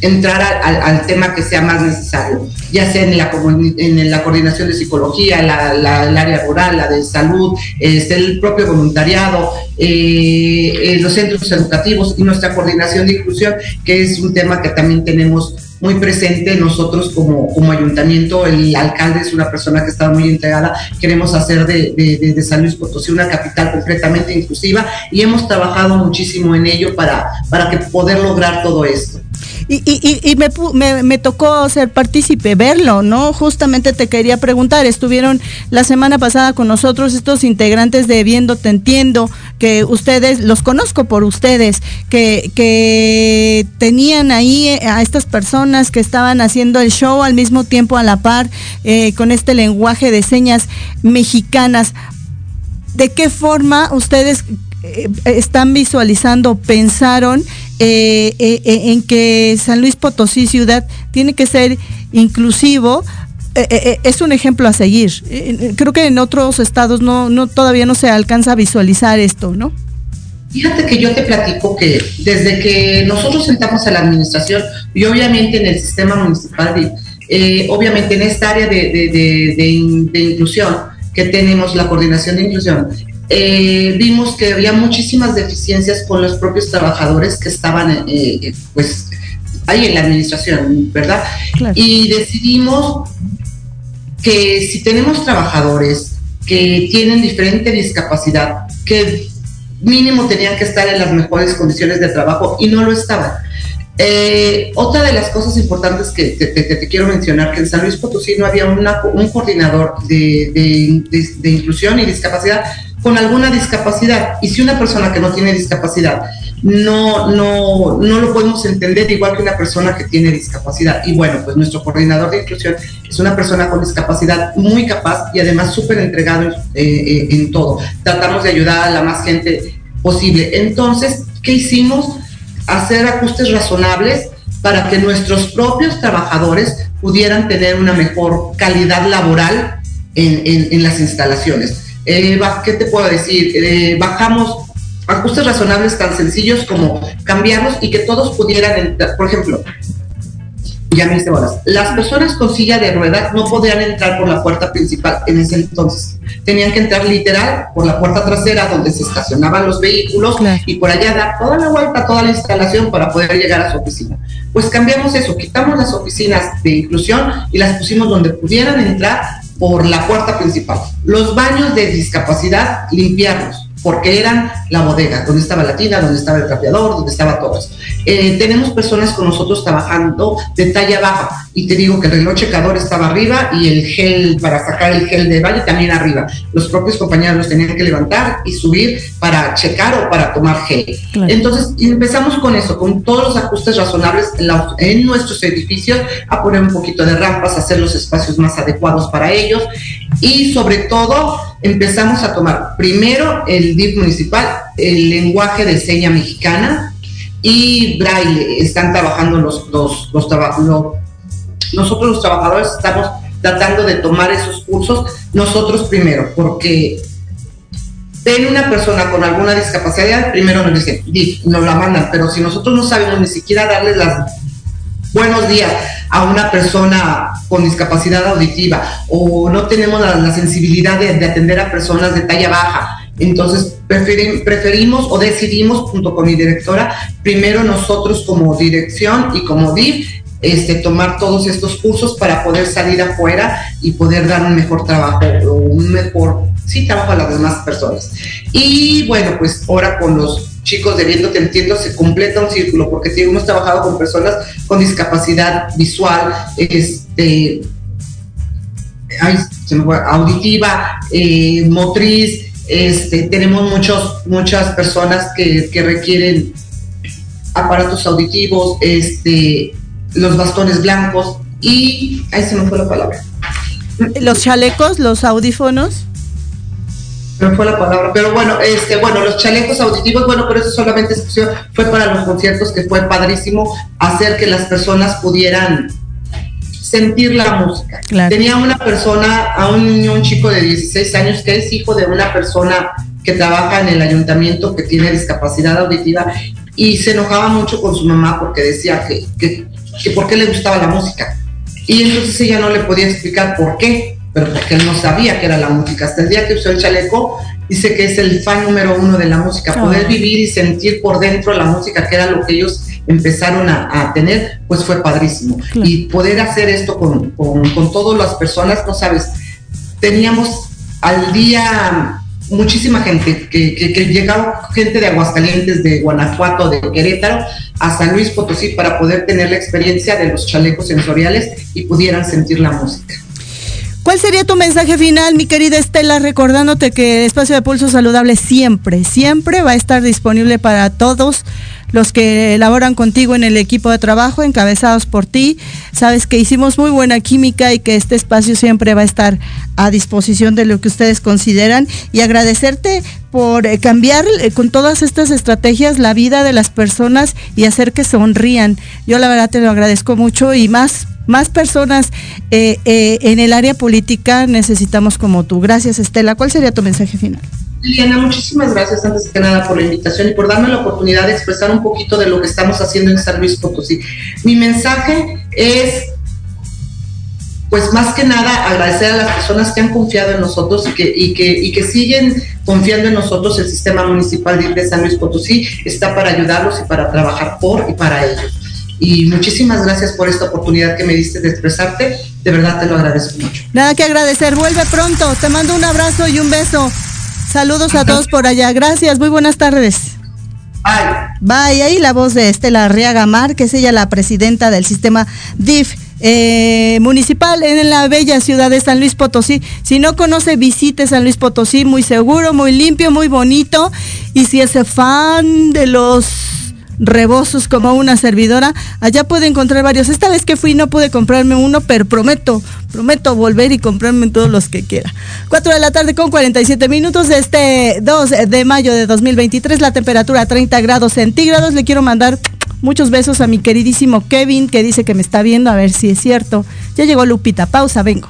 entrar al, tema que sea más necesario, ya sea en la, en la coordinación de psicología, la, el área rural, la de salud, este, el propio voluntariado, eh, los centros educativos y nuestra coordinación de inclusión, que es un tema que también tenemos muy presente nosotros como, como ayuntamiento, el alcalde es una persona que está muy entregada, queremos hacer de, de, de, San Luis Potosí una capital completamente inclusiva y hemos trabajado muchísimo en ello para, para que poder lograr todo esto. Y, y, y me, me, tocó ser partícipe, verlo, ¿no? Justamente te quería preguntar, estuvieron la semana pasada con nosotros estos integrantes de Viendo Te Entiendo, que ustedes, los conozco por ustedes, que, que tenían ahí a estas personas que estaban haciendo el show al mismo tiempo a la par, eh, con este lenguaje de señas mexicanas. ¿De qué forma ustedes eh, están visualizando, pensaron eh, eh, en que San Luis Potosí ciudad tiene que ser inclusivo, es un ejemplo a seguir. creo que en otros estados no, no todavía no se alcanza a visualizar esto, ¿no? Fíjate que yo te platico que desde que nosotros sentamos a la administración y obviamente en el sistema municipal, obviamente en esta área de, de inclusión que tenemos, la coordinación de inclusión, eh, vimos que había muchísimas deficiencias con los propios trabajadores que estaban eh, eh, pues ahí en la administración, ¿verdad? Y decidimos que si tenemos trabajadores que tienen diferente discapacidad, que mínimo tenían que estar en las mejores condiciones de trabajo y no lo estaban. Eh, otra de las cosas importantes que te, quiero mencionar, que en San Luis Potosí no había un coordinador de, inclusión y discapacidad con alguna discapacidad. Y si una persona que no tiene discapacidad no, no, no lo podemos entender igual que una persona que tiene discapacidad. Y bueno, pues nuestro coordinador de inclusión es una persona con discapacidad muy capaz y además súper entregado eh, eh, en todo. Tratamos de ayudar a la más gente posible. Entonces, ¿qué hicimos? Hacer ajustes razonables para que nuestros propios trabajadores pudieran tener una mejor calidad laboral en, las instalaciones. Eh, ¿Qué te puedo decir? bajamos ajustes razonables tan sencillos como cambiarlos y que todos pudieran entrar. Por ejemplo, ya me hice bolas. Las personas con silla de ruedas no podían entrar por la puerta principal en ese entonces. Tenían que entrar literal por la puerta trasera donde se estacionaban los vehículos y por allá dar toda la vuelta, toda la instalación para poder llegar a su oficina. Pues cambiamos eso, quitamos las oficinas de inclusión y las pusimos donde pudieran entrar por la puerta principal. Los baños de discapacidad, limpiarlos porque eran la bodega, donde estaba la tina, donde estaba el trapeador, donde estaba todo. Eh, tenemos personas con nosotros trabajando de talla baja y te digo que el reloj checador estaba arriba y el gel para sacar el gel de valle también arriba. Los propios compañeros los tenían que levantar y subir para checar o para tomar gel. Entonces empezamos con eso, con todos los ajustes razonables en, en nuestros edificios, a poner un poquito de rampas, a hacer los espacios más adecuados para ellos y sobre todo empezamos a tomar primero el DIF municipal, el lenguaje de seña mexicana y braille. Están trabajando los, los, los, nosotros los trabajadores estamos tratando de tomar esos cursos nosotros primero, porque ven una persona con alguna discapacidad, primero nos dicen, nos la mandan, pero si nosotros no sabemos ni siquiera darles buenos días a una persona con discapacidad auditiva o no tenemos la, sensibilidad de, atender a personas de talla baja. Entonces preferimos o decidimos junto con mi directora, primero nosotros como dirección y como DIF, este, tomar todos estos cursos para poder salir afuera y poder dar un mejor trabajo o un mejor, sí, trabajo a las demás personas. Y bueno, pues ahora con los chicos de Viendo Te Entiendo se completa un círculo, porque si hemos trabajado con personas con discapacidad visual, este, auditiva, eh, motriz, este, tenemos muchos, muchas personas que, requieren aparatos auditivos, este, los bastones blancos y ahí se me fue la palabra. Los chalecos, los audífonos no fue la palabra, pero bueno, este, bueno, los chalecos auditivos, bueno, pero eso solamente fue para los conciertos que fue padrísimo hacer que las personas pudieran sentir la música. Tenía una persona, a un niño, un chico de 16 años que es hijo de una persona que trabaja en el ayuntamiento que tiene discapacidad auditiva y se enojaba mucho con su mamá porque decía que, que, que por qué le gustaba la música. Y entonces ella no le podía explicar por qué pero porque él no sabía que era la música. Hasta el día que usó el chaleco, dice que es el fan número uno de la música. Poder vivir y sentir por dentro la música, que era lo que ellos empezaron a, tener, pues fue padrísimo. Y poder hacer esto con, con, todas las personas, no sabes, teníamos al día muchísima gente, que, que, que, llegaba gente de Aguascalientes, de Guanajuato, de Querétaro, a San Luis Potosí para poder tener la experiencia de los chalecos sensoriales y pudieran sentir la música. ¿Cuál sería tu mensaje final, mi querida Estela, recordándote que el espacio de pulso saludable siempre, siempre va a estar disponible para todos los que elaboran contigo en el equipo de trabajo, encabezados por ti. Sabes que hicimos muy buena química y que este espacio siempre va a estar a disposición de lo que ustedes consideran y agradecerte por eh, cambiar eh, con todas estas estrategias la vida de las personas y hacer que sonrían. Yo la verdad te lo agradezco mucho y más más personas eh, en el área política necesitamos como tú. Gracias, Estela. ¿Cuál sería tu mensaje final? Liliana, muchísimas gracias antes que nada por la invitación y por darme la oportunidad de expresar un poquito de lo que estamos haciendo en San Luis Potosí. Mi mensaje es, pues más que nada, agradecer a las personas que han confiado en nosotros y que, y que, siguen confiando en nosotros. El sistema municipal de San Luis Potosí está para ayudarlos y para trabajar por y para ellos y muchísimas gracias por esta oportunidad que me diste de expresarte. De verdad te lo agradezco mucho. Nada que agradecer. Vuelve pronto. Te mando un abrazo y un beso. Saludos a todos por allá. Gracias, muy buenas tardes. Bye. Bye. Ahí la voz de Estela Arriaga Mar, que es ella la presidenta del sistema DIF. Eh, municipal en la bella ciudad de San Luis Potosí. Si no conoce, visite San Luis Potosí, muy seguro, muy limpio, muy bonito. Y si es fan de los rebosos como una servidora, allá puede encontrar varios. Esta vez que fui no pude comprarme uno, pero prometo, prometo volver y comprarme todos los que quiera. 4 de la tarde con 47 minutos de este 2 de mayo de 2023, la temperatura 30 grados centígrados. Le quiero mandar Muchos besos a mi queridísimo Kevin que dice que me está viendo, a ver si es cierto. Ya llegó Lupita, pausa, vengo.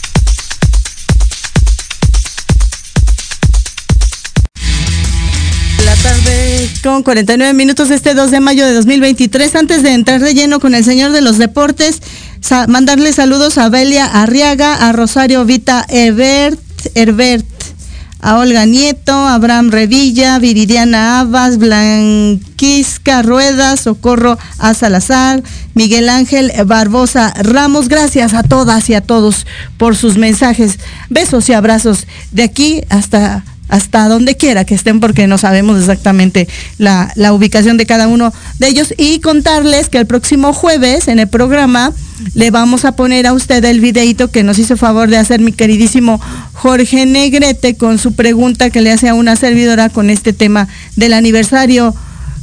Con 49 minutos este 2 de mayo de 2023. Antes de entrar de lleno con el señor de los deportes, mandarle saludos a Belia Arriaga, a Rosario Vita Herbert, Herbert, a Olga Nieto, a Abraham Revilla, Viridiana Abbas, Blanquisca Ruedas, Socorro a Salazar, Miguel Ángel Barbosa Ramos. Gracias a todas y a todos por sus mensajes. Besos y abrazos de aquí hasta hasta donde quiera que estén porque no sabemos exactamente la, ubicación de cada uno de ellos y contarles que el próximo jueves en el programa le vamos a poner a usted el videito que nos hizo favor de hacer mi queridísimo Jorge Negrete con su pregunta que le hace a una servidora con este tema del aniversario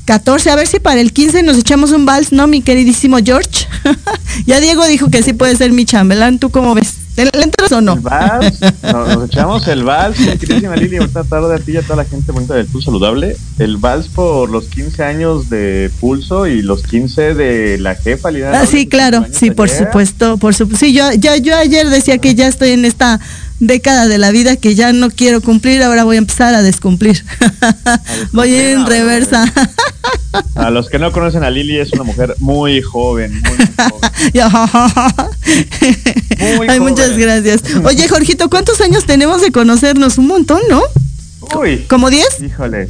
14. A ver si para el 15 nos echamos un vals, ¿no, mi queridísimo George? ya Diego dijo que sí puede ser mi chambelán. ¿Tú cómo ves? ¿Le, entras o no? El vals, nos, echamos el vals, queridísima Lili, buenas tardes a ti y a toda la gente bonita del Pulso Saludable. El vals por los 15 años de Pulso y los 15 de la jefa, Ah, sí, claro, sí, por supuesto, por supuesto. Sí, yo, yo, yo ayer decía que ya estoy en esta década de la vida que ya no quiero cumplir, ahora voy a empezar a descumplir. voy en reversa. a los que no conocen a Lili, es una mujer muy joven. Muy Ay, muchas gracias. Oye, Jorgito, ¿cuántos años tenemos de conocernos? Un montón, ¿no? Uy. ¿Como 10? Híjole.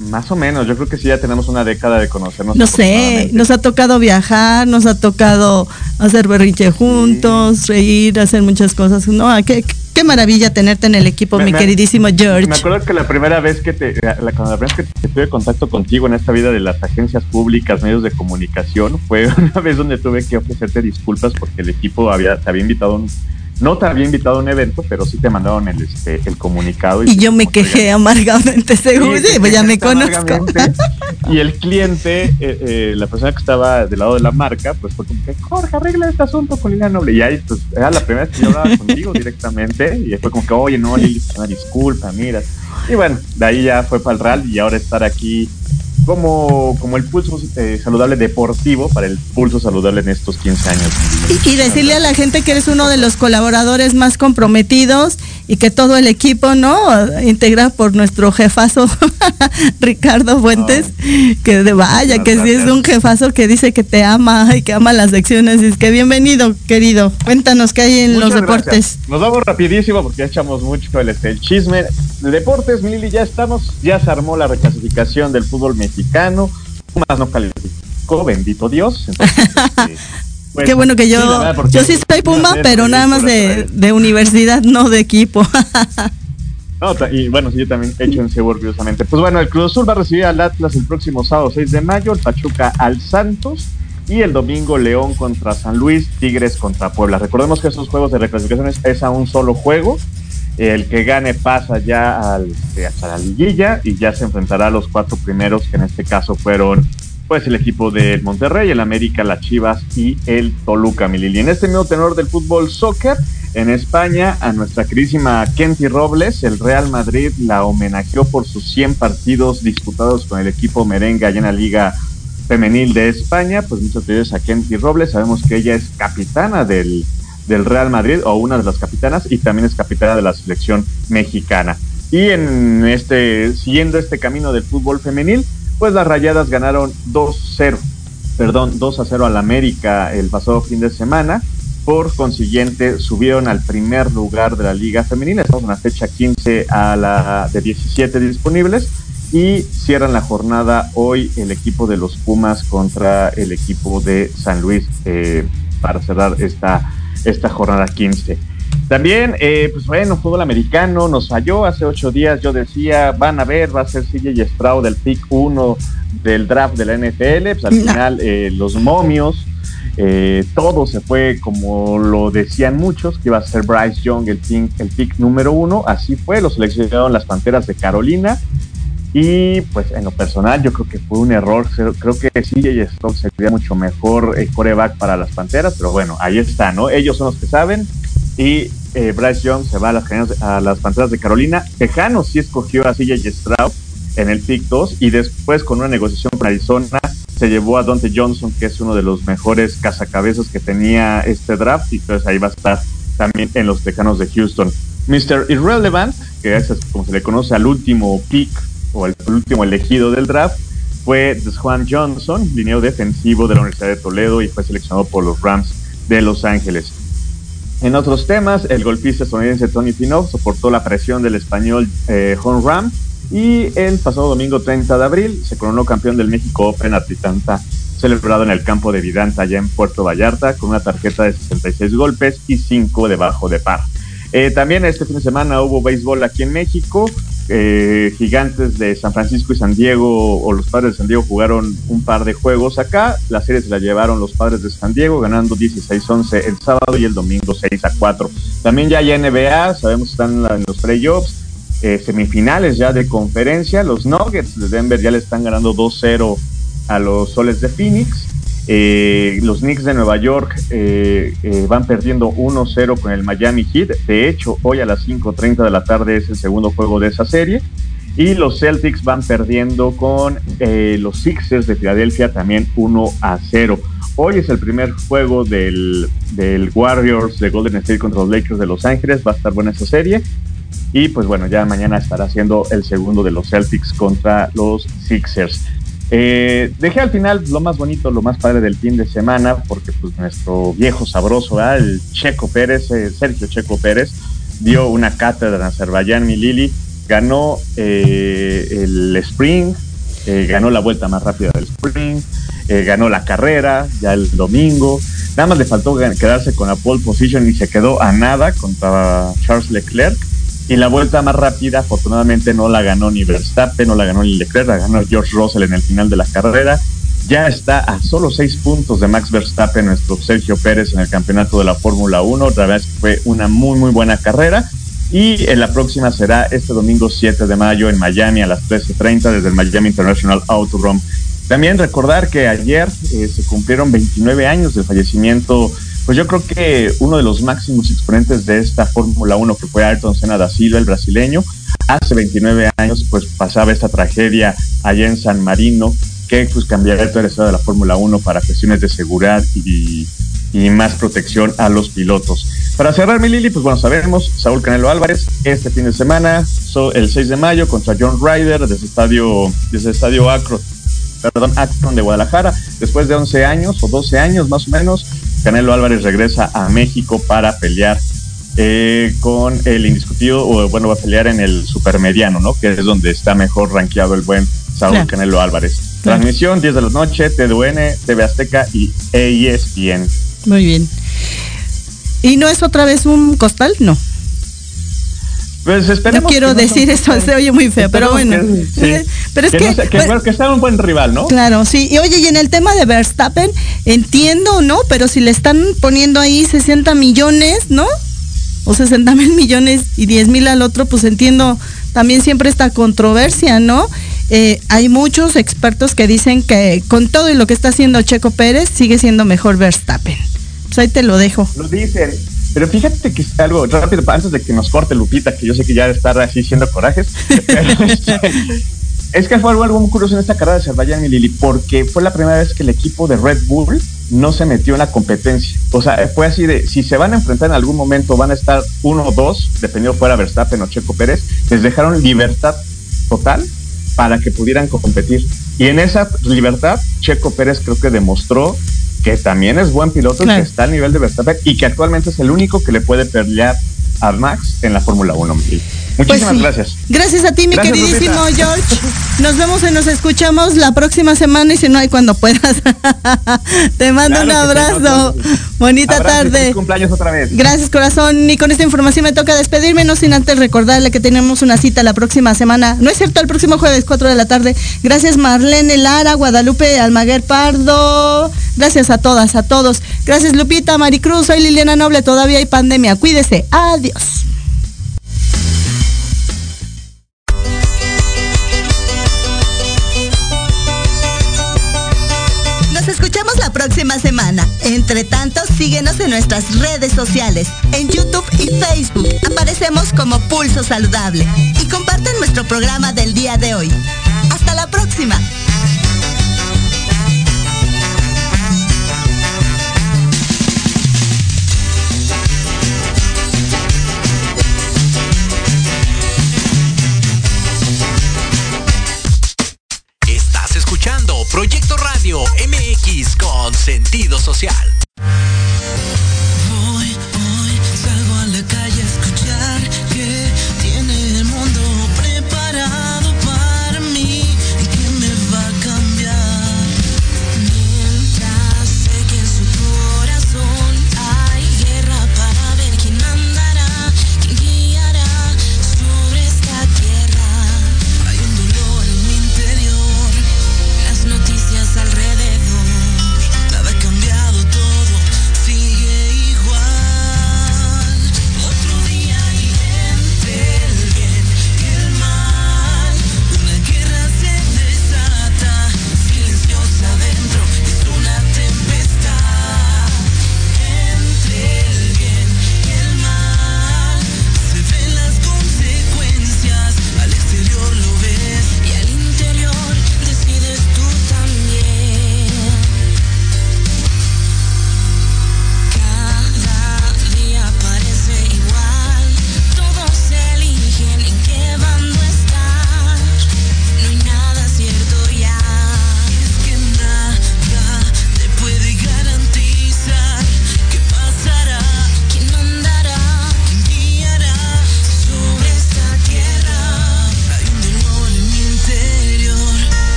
Más o menos, yo creo que sí ya tenemos una década de conocernos. No sé, nos ha tocado viajar, nos ha tocado hacer berrinche juntos, reír, hacer muchas cosas. No, qué, qué maravilla tenerte en el equipo, mi queridísimo George. Me acuerdo que la primera vez que te, la, la vez que tuve contacto contigo en esta vida de las agencias públicas, medios de comunicación, fue una vez donde tuve que ofrecerte disculpas porque el equipo había, te había invitado un no te había invitado a un evento, pero sí te mandaron el, este, el comunicado. Y, yo me quejé amargamente, seguro, pues ya me conozco. Y el cliente, eh, eh, la persona que estaba del lado de la marca, pues fue como que, Jorge, arregla este asunto con Liliana Noble. Y ahí, pues, era la primera vez que yo hablaba contigo directamente. Y fue como que, oye, no, Lili, una disculpa, mira. Y bueno, de ahí ya fue para el RAL y ahora estar aquí como, como el pulso eh, saludable deportivo para el pulso saludable en estos 15 años. Y, decirle a la gente que eres uno de los colaboradores más comprometidos y que todo el equipo, ¿no? Integra por nuestro jefazo Ricardo Fuentes, que de vaya, que sí es un jefazo que dice que te ama y que ama las lecciones. Y es que bienvenido, querido. Cuéntanos qué hay en los deportes. Nos vamos rapidísimo porque ya echamos mucho el, este, el chisme. De deportes, Mili, ya estamos, ya se armó la reclasificación del fútbol mexicano. Pumas no calificó, bendito Dios. pues, Qué bueno que yo, yo sí soy Puma, pero nada más de, de universidad, no de equipo. No, y bueno, sí, yo también he hecho en Cebo orgullosamente. Pues bueno, el Cruz Azul va a recibir al Atlas el próximo sábado 6 de mayo, el Pachuca al Santos y el domingo León contra San Luis, Tigres contra Puebla. Recordemos que esos juegos de reclasificación es, a un solo juego. El que gane pasa ya al, este, hasta la liguilla y ya se enfrentará a los cuatro primeros, que en este caso fueron pues el equipo del Monterrey, el América, las Chivas y el Toluca, Milili. En este mismo tenor del fútbol soccer, en España, a nuestra queridísima Kenty Robles, el Real Madrid la homenajeó por sus 100 partidos disputados con el equipo merengue allá en la Liga Femenil de España. Pues muchas gracias a Kenty Robles. Sabemos que ella es capitana del, del Real Madrid o una de las capitanas y también es capitana de la selección mexicana. Y en este, siguiendo este camino del fútbol femenil, pues las Rayadas ganaron 2-0, perdón, 2 0 al América el pasado fin de semana por consiguiente, subieron al primer lugar de la Liga Femenina. Estamos en la fecha 15 a la de 17 disponibles. Y cierran la jornada hoy el equipo de los Pumas contra el equipo de San Luis eh, para cerrar esta, esta jornada 15. También, eh, pues bueno, fútbol americano nos falló hace ocho días. Yo decía, van a ver, va a ser CJ Stroud del pick 1 del draft de la NFL. Pues al final, eh, los momios eh, todo se fue como lo decían muchos, que iba a ser Bryce Young el pick, el pick número uno. Así fue, lo seleccionaron las Panteras de Carolina. Y pues en lo personal yo creo que fue un error. Creo que CJ Stroud sería mucho mejor el coreback para las Panteras, pero bueno, ahí está, ¿no? Ellos son los que saben. Y eh, Bryce Young se va a las, a las Panteras de Carolina. Tejano sí escogió a CJ Stroud en el pick 2 y después con una negociación con Arizona se llevó a Dante Johnson, que es uno de los mejores cazacabezas que tenía este draft, y entonces ahí va a estar también en los Tejanos de Houston. Mr. Irrelevant, que es como se le conoce al último pick o el último elegido del draft, fue Juan Johnson, lineo defensivo de la Universidad de Toledo y fue seleccionado por los Rams de Los Ángeles. En otros temas, el golpista estadounidense Tony Finov soportó la presión del español eh, Ram y el pasado domingo 30 de abril se coronó campeón del México Open Atlanta, celebrado en el campo de Vidanta, allá en Puerto Vallarta, con una tarjeta de 66 golpes y 5 debajo de par. Eh, también este fin de semana hubo béisbol aquí en México. Eh, gigantes de San Francisco y San Diego, o los padres de San Diego, jugaron un par de juegos acá. La serie se la llevaron los padres de San Diego, ganando 16-11 el sábado y el domingo 6-4. También ya hay NBA, sabemos que están en los playoffs. Eh, semifinales ya de conferencia. Los Nuggets de Denver ya le están ganando 2-0 a los Soles de Phoenix. Eh, los Knicks de Nueva York eh, van perdiendo 1-0 con el Miami Heat. De hecho, hoy a las 5.30 de la tarde es el segundo juego de esa serie. Y los Celtics van perdiendo con los Sixers de Filadelfia también 1 0. Hoy es el primer juego del, del Warriors de Golden State contra los Lakers de Los Ángeles. Va a estar buena esa serie. Y pues bueno, ya mañana estará haciendo el segundo de los Celtics contra los Sixers. Eh, dejé al final lo más bonito, lo más padre del fin de semana, porque pues nuestro viejo sabroso, el Checo Pérez, eh, Sergio Checo Pérez, dio una cátedra en Azerbaiyán, mi Lili, ganó eh, el sprint, ganó la vuelta más rápida del sprint, ganó la carrera ya el domingo, nada más le faltó quedarse con la pole position y se quedó a nada contra Charles Leclerc y la vuelta más rápida, afortunadamente, no la ganó ni Verstappen, no la ganó ni Leclerc, la ganó George Russell en el final de la carrera. ya está a solo seis puntos de Max Verstappen, nuestro Sergio Pérez en el campeonato de la Fórmula 1. Otra vez fue una muy, muy buena carrera. Y en la próxima será este domingo 7 de mayo en Miami a las 13.30 desde el Miami International Autodrome. También recordar que ayer eh, se cumplieron 29 años del fallecimiento, pues yo creo que uno de los máximos exponentes de esta Fórmula 1 que fue Ayrton Senna da Silva, el brasileño. Hace 29 años pues pasaba esta tragedia allá en San Marino que pues cambiaría toda la historia de la Fórmula 1 para cuestiones de seguridad y, más protección a los pilotos. Para cerrar, mi Lili, pues bueno, sabemos, Saúl Canelo Álvarez, este fin de semana, el 6 de mayo, contra John Ryder desde estadio, desde estadio Acro, perdón, de Guadalajara. Después de 11 años o 12 años más o menos, Canelo Álvarez regresa a México para pelear eh, con el indiscutido, o bueno, va a pelear en el supermediano, ¿no? Que es donde está mejor rankeado el buen Saúl Canelo Álvarez. Transmisión 10 de la noche, TDUN, TV Azteca y ESPN. Muy bien. ¿Y no es otra vez un costal? No. Pues no quiero decir eso, se oye muy feo, pero bueno. Pero es que, que, sea un buen rival, ¿no? Claro, sí. Y oye, y en el tema de Verstappen, entiendo, ¿no? Pero si le están poniendo ahí 60 millones, ¿no? O 60 mil millones y 10 mil al otro, pues entiendo también siempre esta controversia, ¿no? Eh, hay muchos expertos que dicen que con todo y lo que está haciendo Checo Pérez, sigue siendo mejor Verstappen. Pues ahí te lo dejo. Lo dicen. Pero fíjate que algo rápido, antes de que nos corte Lupita, que yo sé que ya estar así siendo corajes. es que fue algo, muy curioso en esta carrera de Azerbaiyán y Lili, porque fue la primera vez que el equipo de Red Bull no se metió en la competencia. O sea, fue así de, si se van a enfrentar en algún momento, van a estar uno o dos, dependiendo fuera Verstappen o Checo Pérez, les dejaron libertad total para que pudieran competir. Y en esa libertad, Checo Pérez creo que demostró que también es buen piloto, que está al nivel de Verstappen y que actualmente es el único que le puede pelear a Max en la Fórmula 1. Muchísimas pues gracias. Gracias a ti, mi queridísimo George. Nos vemos y nos escuchamos la próxima semana y si no hay cuando puedas. Te mando un abrazo. Bonita tarde. cumpleaños otra vez. Gracias, corazón. Y con esta información me toca despedirme, no sin antes recordarle que tenemos una cita la próxima semana. No es cierto, el próximo jueves, 4 de la tarde. Gracias, Marlene Lara, Guadalupe Almaguer Pardo. Gracias a todas, a todos. Gracias, Lupita, Maricruz. Soy Liliana Noble. Todavía hay pandemia. Cuídese. Adiós. Entre tanto, síguenos en nuestras redes sociales, en YouTube y Facebook. Aparecemos como Pulso Saludable. Y comparten nuestro programa del día de hoy. Hasta la próxima. Estás escuchando Proyecto Radio MX con sentido social.